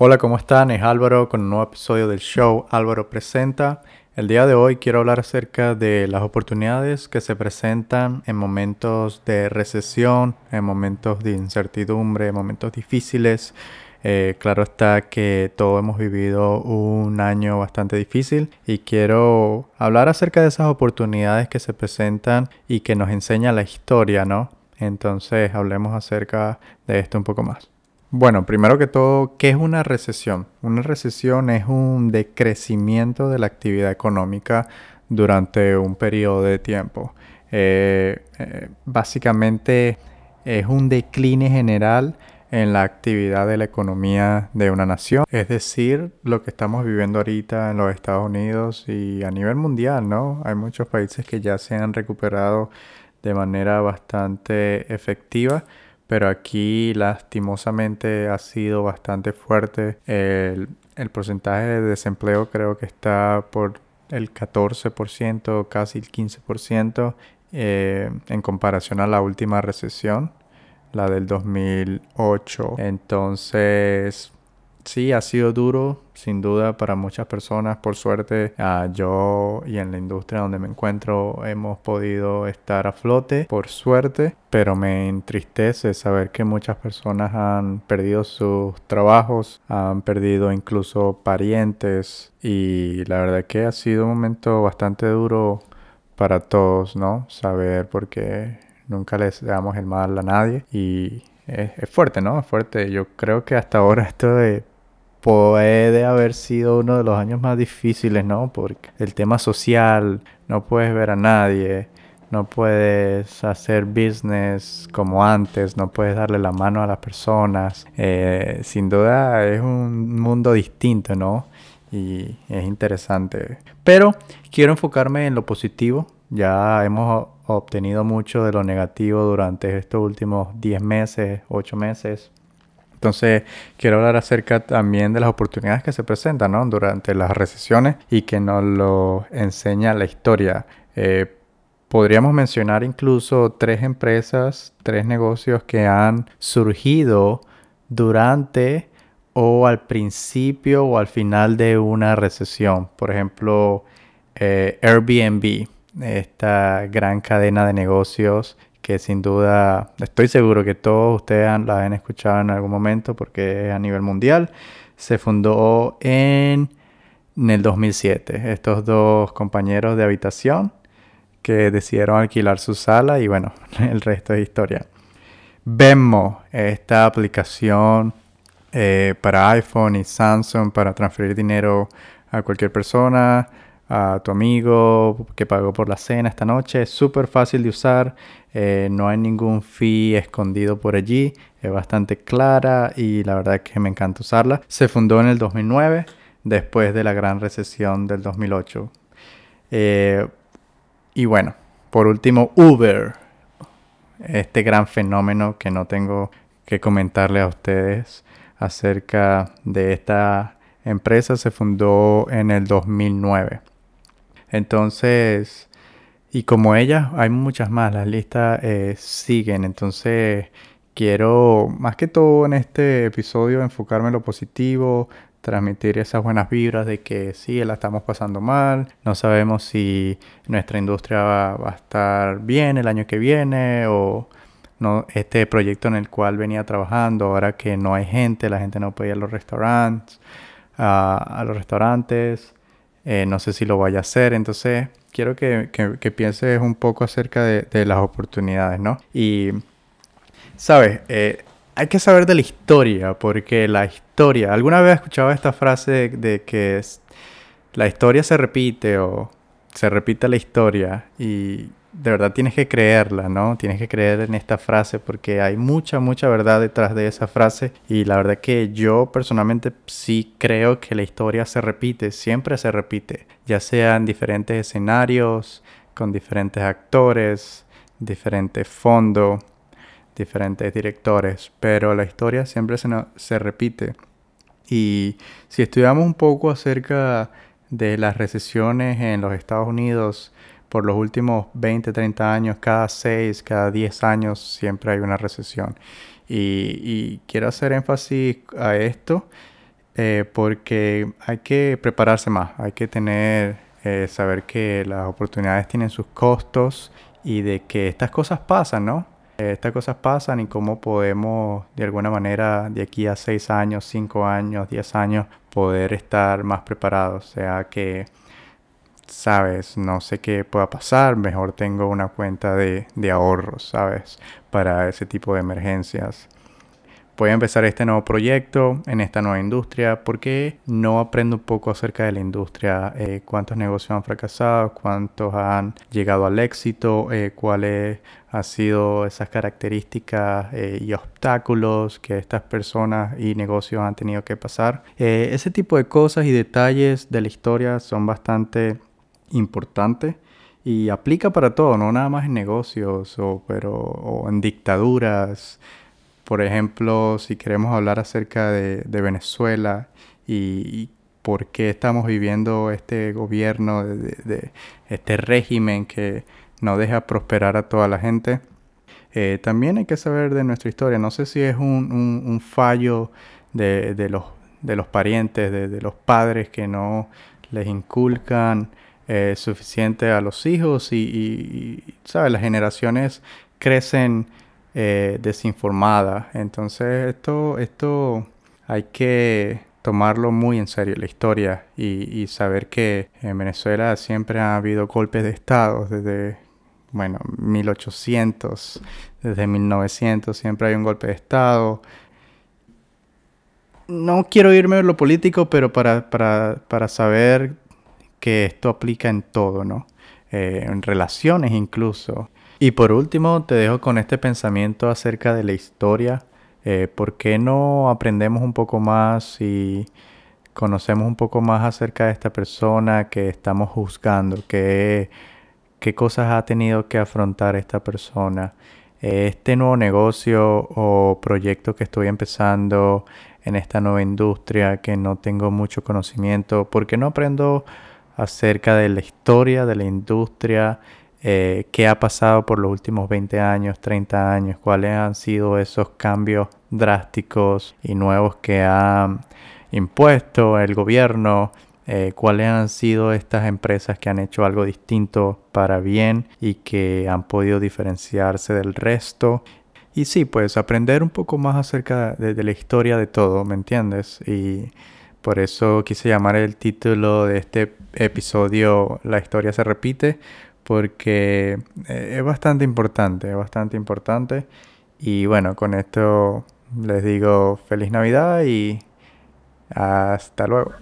Hola, ¿cómo están? Es Álvaro con un nuevo episodio del show Álvaro Presenta. El día de hoy quiero hablar acerca de las oportunidades que se presentan en momentos de recesión, en momentos de incertidumbre, en momentos difíciles. Eh, claro está que todos hemos vivido un año bastante difícil y quiero hablar acerca de esas oportunidades que se presentan y que nos enseña la historia, ¿no? Entonces hablemos acerca de esto un poco más. Bueno, primero que todo, ¿qué es una recesión? Una recesión es un decrecimiento de la actividad económica durante un periodo de tiempo. Eh, eh, básicamente es un decline general en la actividad de la economía de una nación. Es decir, lo que estamos viviendo ahorita en los Estados Unidos y a nivel mundial, ¿no? Hay muchos países que ya se han recuperado de manera bastante efectiva pero aquí lastimosamente ha sido bastante fuerte. El, porcentaje de desempleo creo que está por el 14%, casi el 15% eh, en comparación a la última recesión, la del 2008. Entonces, Sí, ha sido duro, sin duda, para muchas personas. Por suerte, ah, yo y en la industria donde me encuentro hemos podido estar a flote, por suerte, pero me entristece saber que muchas personas han perdido sus trabajos, han perdido incluso parientes y la verdad que ha sido un momento bastante duro para todos, ¿no? Saber porque nunca les damos el mal a nadie y es, es, fuerte, ¿no? Es fuerte. Yo creo que hasta ahora esto de puede haber sido uno de los años más difíciles, ¿no? Porque el tema social, no puedes ver a nadie, no puedes hacer business como antes, no puedes darle la mano a las personas. Eh, sin duda es un mundo distinto, ¿no? Y es interesante. Pero quiero enfocarme en lo positivo. Ya hemos obtenido mucho de lo negativo durante estos últimos 10 meses, 8 meses. Entonces, quiero hablar acerca también de las oportunidades que se presentan ¿no? durante las recesiones y que nos lo enseña la historia. Eh, podríamos mencionar incluso tres empresas, tres negocios que han surgido durante o al principio o al final de una recesión. Por ejemplo, eh, Airbnb, esta gran cadena de negocios que sin duda estoy seguro que todos ustedes la han escuchado en algún momento porque es a nivel mundial. Se fundó en, en el 2007. Estos dos compañeros de habitación que decidieron alquilar su sala y bueno, el resto es historia. Venmo, esta aplicación eh, para iPhone y Samsung para transferir dinero a cualquier persona a tu amigo que pagó por la cena esta noche. Es súper fácil de usar, eh, no hay ningún fee escondido por allí, es bastante clara y la verdad es que me encanta usarla. Se fundó en el 2009, después de la gran recesión del 2008. Eh, y bueno, por último, Uber, este gran fenómeno que no tengo que comentarle a ustedes acerca de esta empresa, se fundó en el 2009. Entonces, y como ella, hay muchas más, las listas eh, siguen. Entonces, quiero más que todo en este episodio enfocarme en lo positivo, transmitir esas buenas vibras de que sí, la estamos pasando mal, no sabemos si nuestra industria va, a estar bien el año que viene o no este proyecto en el cual venía trabajando, ahora que no hay gente, la gente no puede ir a los restaurantes, a los restaurantes, eh, no sé si lo vaya a hacer, entonces quiero que, que, pienses un poco acerca de, las oportunidades, ¿no? Y, ¿sabes? Eh, hay que saber de la historia, porque la historia, alguna vez escuchado esta frase de, de que la historia se repite o se repite la historia y de verdad tienes que creerla, ¿no? Tienes que creer en esta frase porque hay mucha, mucha verdad detrás de esa frase y la verdad que yo personalmente sí creo que la historia se repite, siempre se repite, ya sea en diferentes escenarios, con diferentes actores, diferentes fondos, diferentes directores, pero la historia siempre se, se repite. Y si estudiamos un poco acerca de las recesiones en los Estados Unidos, por los últimos 20, 30 años, cada 6, cada 10 años siempre hay una recesión. Y, quiero hacer énfasis a esto. eh, porque hay que prepararse más, hay que tener, eh, saber que las oportunidades tienen sus costos y de que estas cosas pasan, ¿no? Eh, estas cosas pasan y cómo podemos de alguna manera de aquí a seis años, cinco años, diez años poder estar más preparados. O sea que, sabes, no sé qué pueda pasar, mejor tengo una cuenta de, de ahorros, sabes, para ese tipo de emergencias voy a empezar este nuevo proyecto en esta nueva industria. ¿Por qué no aprendo un poco acerca de la industria? Eh, ¿Cuántos negocios han fracasado? ¿Cuántos han llegado al éxito? Eh, ¿Cuáles han sido esas características eh, y obstáculos que estas personas y negocios han tenido que pasar? ese tipo de cosas y detalles de la historia son bastante importantes y aplica para todo, no nada más en negocios o, pero, en dictaduras por ejemplo, si queremos hablar acerca de, Venezuela y, por qué estamos viviendo este gobierno, de, este régimen que no deja prosperar a toda la gente, eh, también hay que saber de nuestra historia. No sé si es un, fallo de, los, de los parientes, de, los padres que no les inculcan eh, suficiente a los hijos y, ¿sabes? Las generaciones crecen eh, desinformada. Entonces esto, esto hay que tomarlo muy en serio, la historia, y, saber que en Venezuela siempre ha habido golpes de Estado desde, bueno, 1800, desde 1900 siempre hay un golpe de Estado. No quiero irme a lo político, pero para, para, saber que esto aplica en todo, ¿no? Eh, en relaciones incluso. Y por último, te dejo con este pensamiento acerca de la historia. Eh, ¿Por qué no aprendemos un poco más y conocemos un poco más acerca de esta persona que estamos juzgando? ¿Qué, qué cosas ha tenido que afrontar esta persona? Este nuevo negocio o proyecto que estoy empezando en esta nueva industria que no tengo mucho conocimiento, ¿por qué no aprendo acerca de la historia de la industria? eh, qué ha pasado por los últimos 20 años, 30 años, cuáles han sido esos cambios drásticos y nuevos que ha impuesto el gobierno, eh, cuáles han sido estas empresas que han hecho algo distinto para bien y que han podido diferenciarse del resto. Y sí, pues aprender un poco más acerca de, de la historia de todo, ¿me entiendes? Y por eso quise llamar el título de este episodio La historia se repite, porque eh, es bastante importante, es bastante importante. Y bueno, con esto les digo feliz Navidad y hasta luego.